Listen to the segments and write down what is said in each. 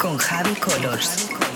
Con Javi Colors.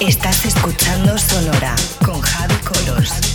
Estás escuchando Sonora con Javi Colos.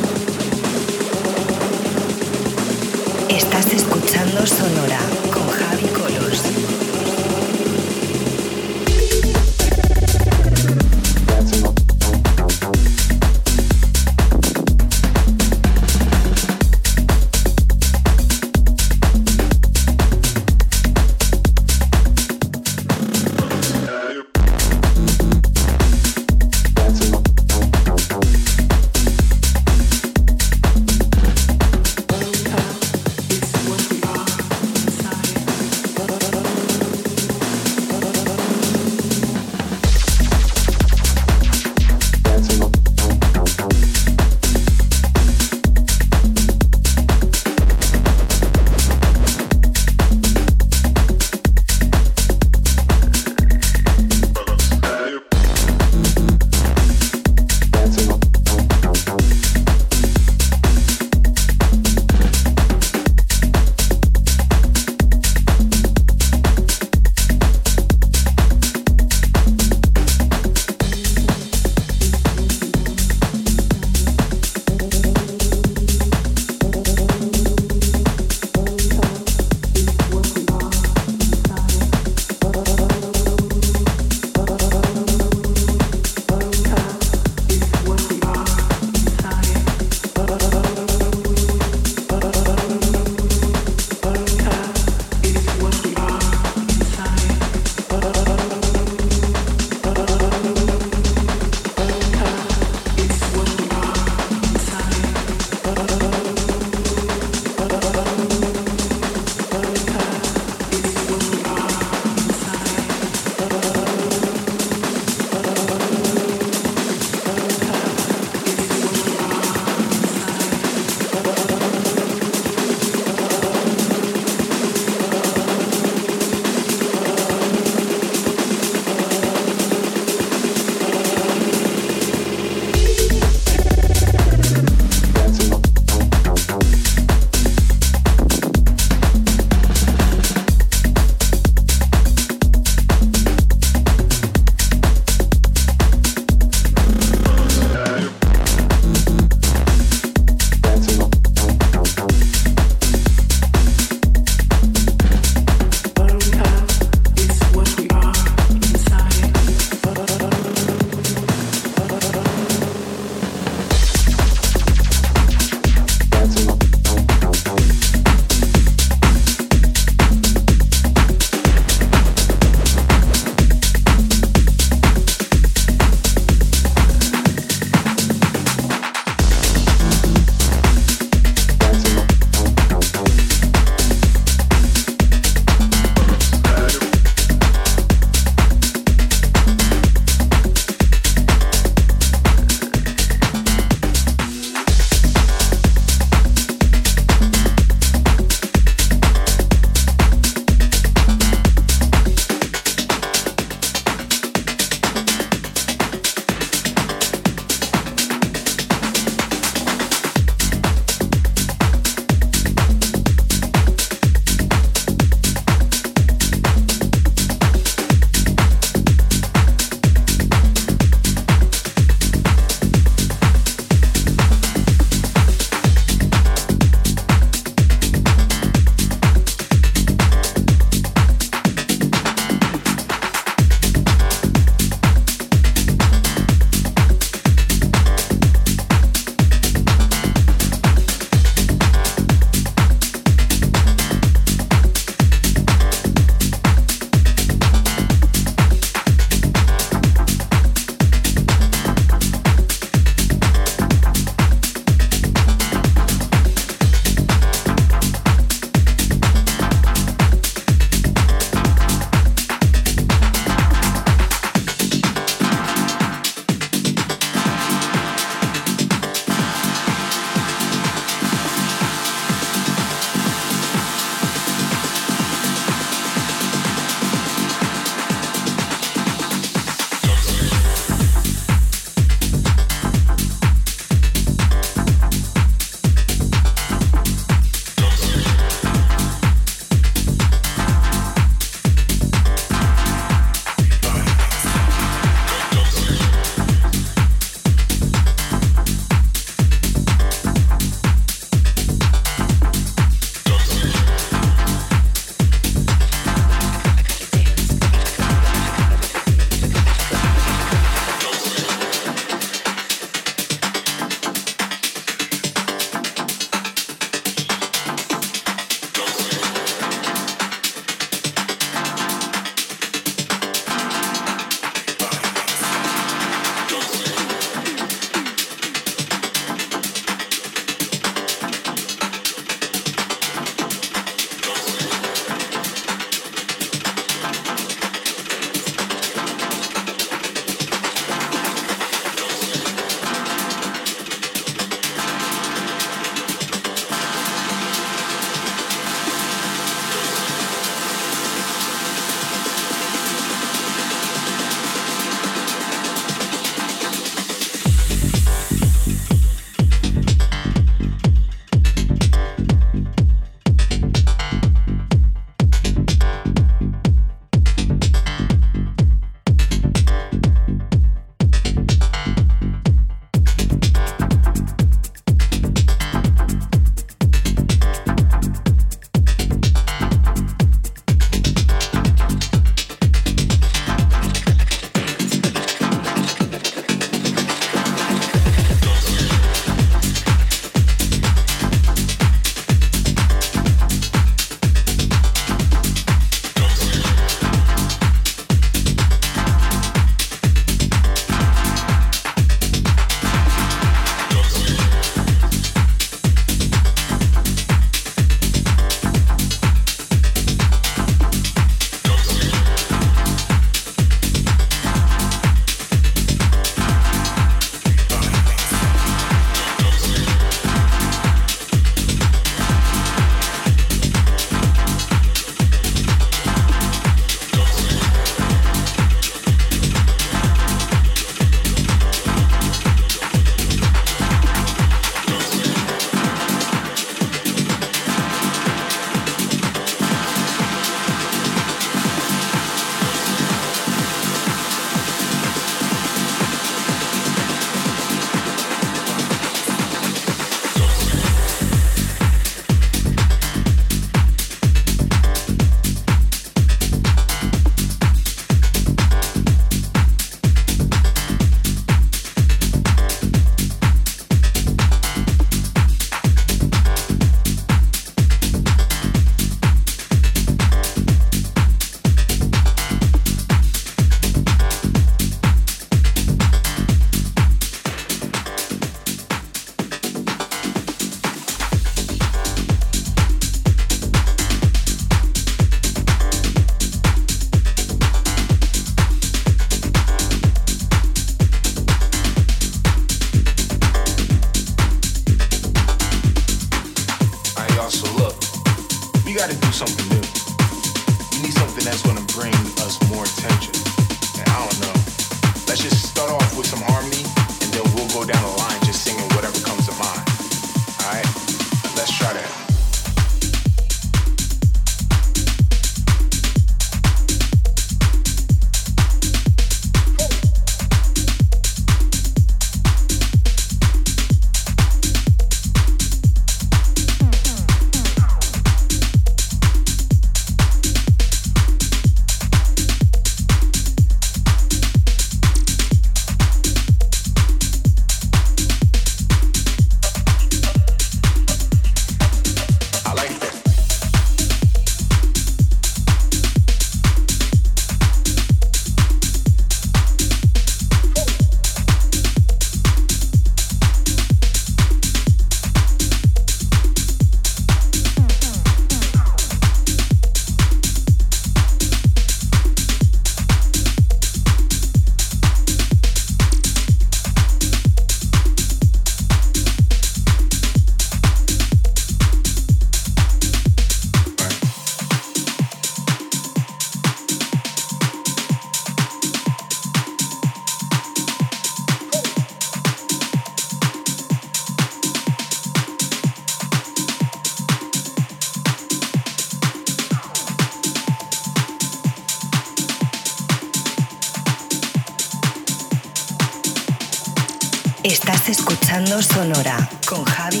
Colors. escuchando Sonora con Javi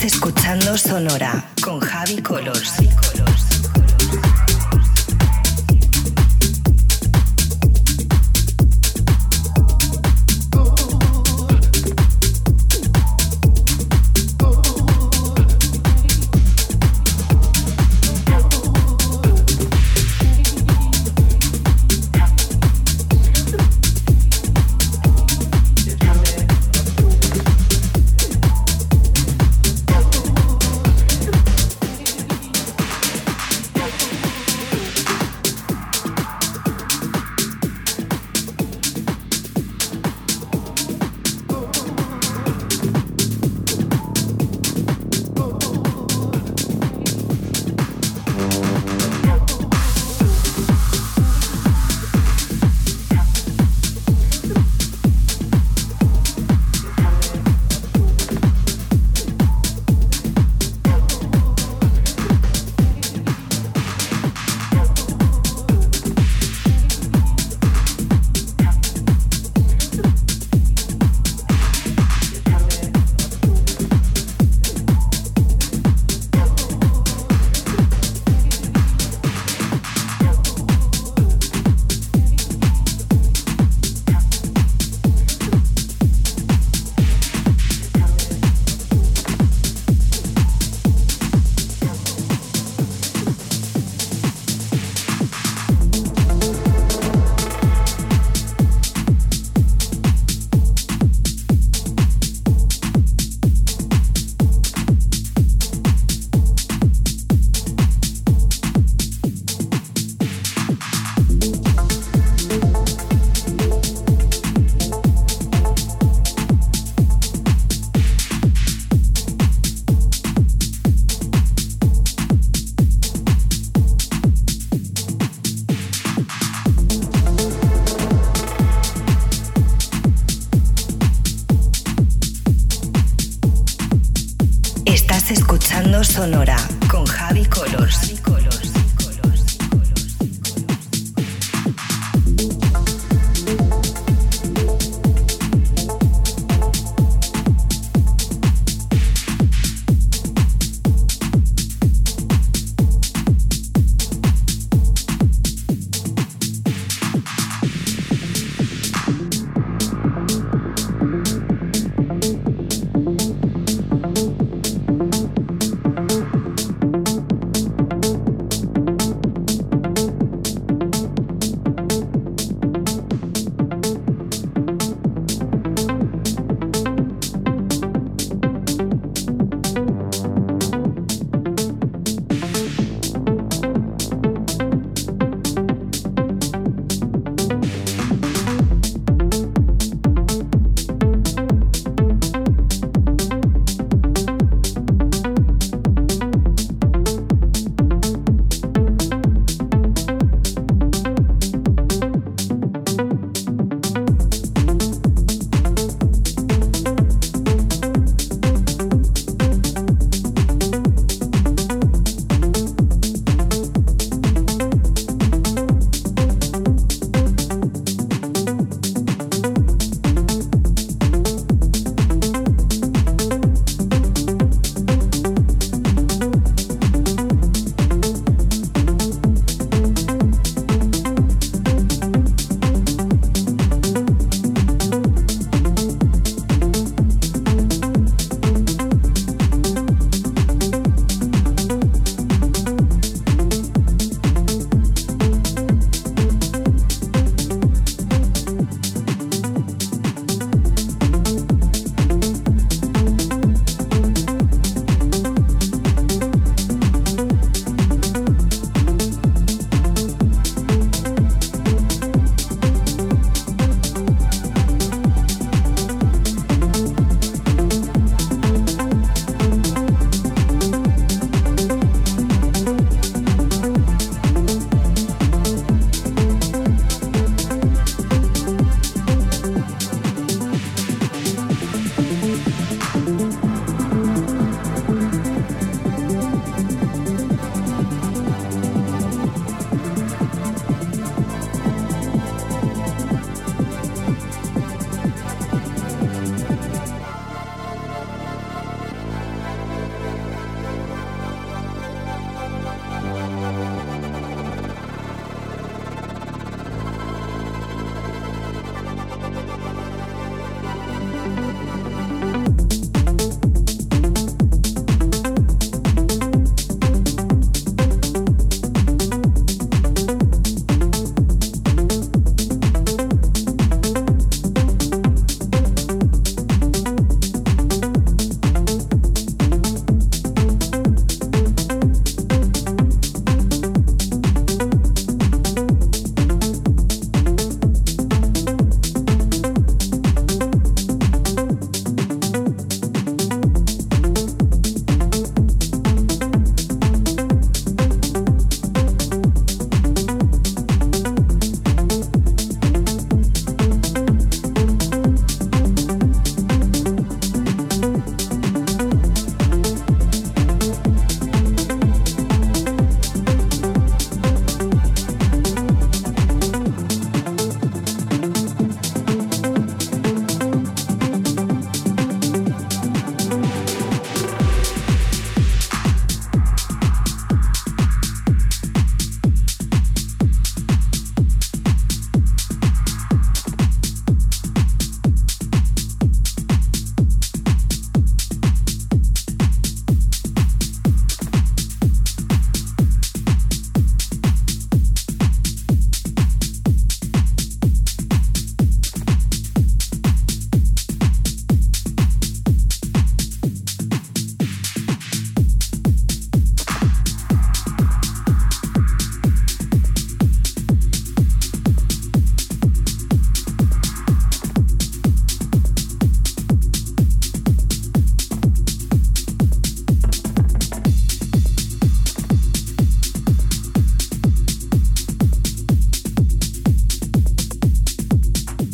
Colors. Sonora con Javi Colors. Javi Colors.